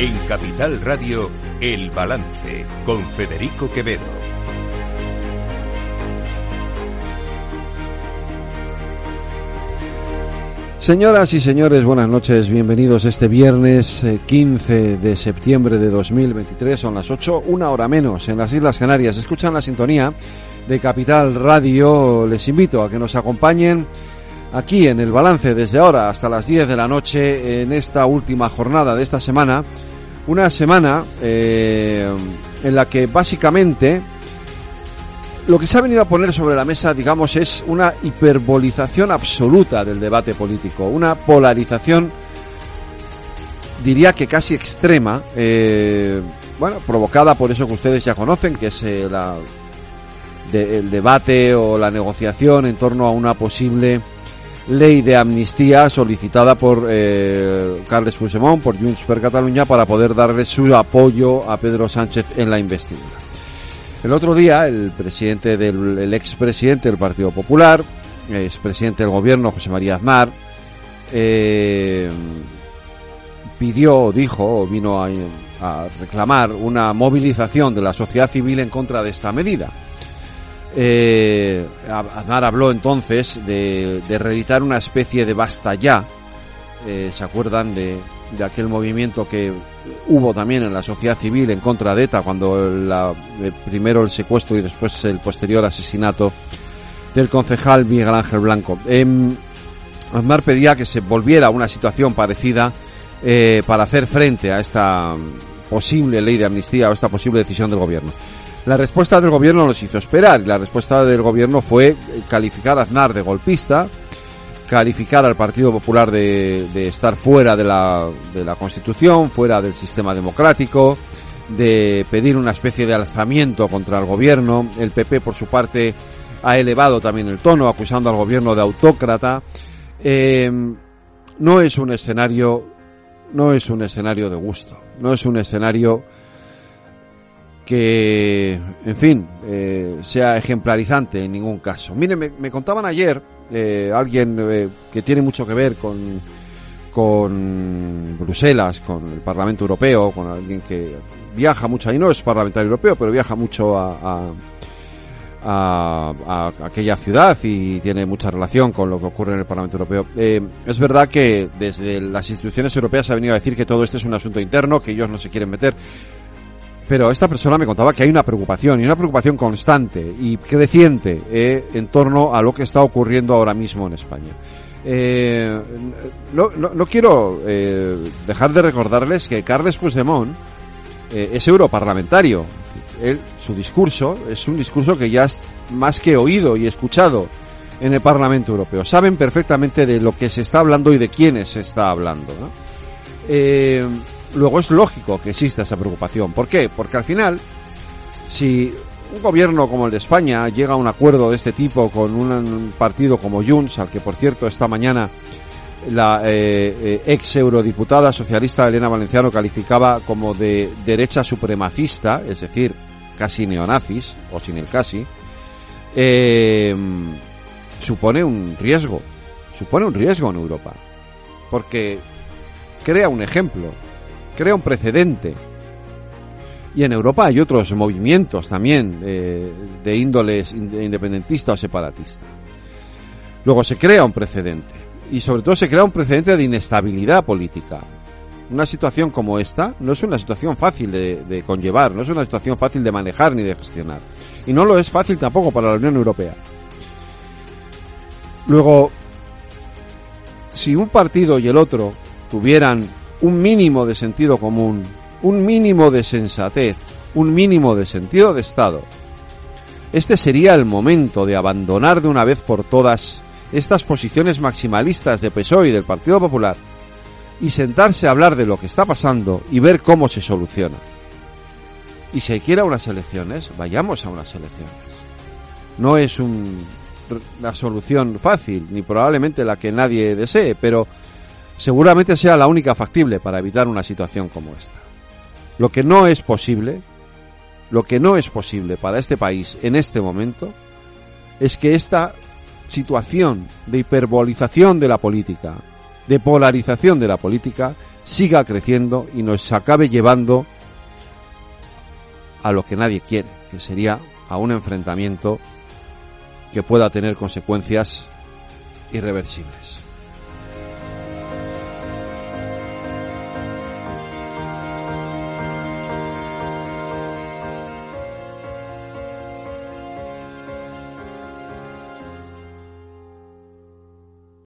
En Capital Radio, El Balance, con Federico Quevedo. Señoras y señores, buenas noches, bienvenidos este viernes 15 de septiembre de 2023, son las 8, una hora menos en las Islas Canarias. Escuchan la sintonía de Capital Radio, les invito a que nos acompañen aquí en el balance desde ahora hasta las 10 de la noche en esta última jornada de esta semana. Una semana eh, en la que básicamente lo que se ha venido a poner sobre la mesa, digamos, es una hiperbolización absoluta del debate político, una polarización, diría que casi extrema, eh, bueno, provocada por eso que ustedes ya conocen, que es eh, la, el debate o la negociación en torno a una posible ley de amnistía solicitada por eh, Carles Puigdemont, por Junts per Catalunya, para poder darle su apoyo a Pedro Sánchez en la investidura. El otro día, el presidente del el expresidente del Partido Popular, expresidente del gobierno, José María Aznar, eh, pidió, dijo, vino a reclamar una movilización de la sociedad civil en contra de esta medida. Eh, Aznar habló entonces de, reeditar una especie de basta ya. Eh, ¿Se acuerdan de, de, aquel movimiento que hubo también en la sociedad civil en contra de ETA cuando la, eh, primero el secuestro y después el posterior asesinato del concejal Miguel Ángel Blanco? Aznar pedía que se volviera a una situación parecida eh, para hacer frente a esta posible ley de amnistía o esta posible decisión del gobierno. La respuesta del gobierno nos hizo esperar la respuesta del gobierno fue calificar a Aznar de golpista, calificar al Partido Popular de, de estar fuera de la, de la Constitución, fuera del sistema democrático, de pedir una especie de alzamiento contra el gobierno. El PP, por su parte, ha elevado también el tono, acusando al gobierno de autócrata. Eh, no es un escenario, no es un escenario de gusto, no es un escenario que, en fin, eh, sea ejemplarizante en ningún caso. Miren, me, contaban ayer eh, alguien eh, que tiene mucho que ver con, con Bruselas, con el Parlamento Europeo, con alguien que viaja mucho, ahí no es parlamentario europeo, pero viaja mucho a, a, a, a aquella ciudad y tiene mucha relación con lo que ocurre en el Parlamento Europeo. Eh, es verdad que desde las instituciones europeas se ha venido a decir que todo esto es un asunto interno, que ellos no se quieren meter. Pero esta persona me contaba que hay una preocupación y una preocupación constante y creciente eh, en torno a lo que está ocurriendo ahora mismo en España. Eh, no, quiero eh, dejar de recordarles que Carles Puigdemont es europarlamentario. Él, su discurso es un discurso que ya es más que oído y escuchado en el Parlamento Europeo. Saben perfectamente de lo que se está hablando y de quiénes se está hablando. ¿no? Luego es lógico que exista esa preocupación. ¿Por qué? Porque al final, si un gobierno como el de España llega a un acuerdo de este tipo con un partido como Junts, al que por cierto esta mañana la eh, eh, ex eurodiputada socialista Elena Valenciano calificaba como de derecha supremacista, es decir, casi neonazis, o sin el casi, eh, supone un riesgo, supone un riesgo en Europa, porque crea un ejemplo, crea un precedente. Y en Europa hay otros movimientos también eh, de índoles independentista o separatista. Luego se crea un precedente. Y sobre todo se crea un precedente de inestabilidad política. Una situación como esta no es una situación fácil de, de conllevar, no es una situación fácil de manejar ni de gestionar. Y no lo es fácil tampoco para la Unión Europea. Luego, si un partido y el otro tuvieran un mínimo de sentido común, un mínimo de sensatez, un mínimo de sentido de Estado, este sería el momento de abandonar de una vez por todas estas posiciones maximalistas de PSOE y del Partido Popular y sentarse a hablar de lo que está pasando y ver cómo se soluciona. Y si quiera unas elecciones, vayamos a unas elecciones. No es un, una solución fácil, ni probablemente la que nadie desee, pero seguramente sea la única factible para evitar una situación como esta. Lo que no es posible, lo que no es posible para este país en este momento, es que esta situación de hiperbolización de la política, de polarización de la política siga creciendo y nos acabe llevando a lo que nadie quiere, que sería a un enfrentamiento que pueda tener consecuencias irreversibles.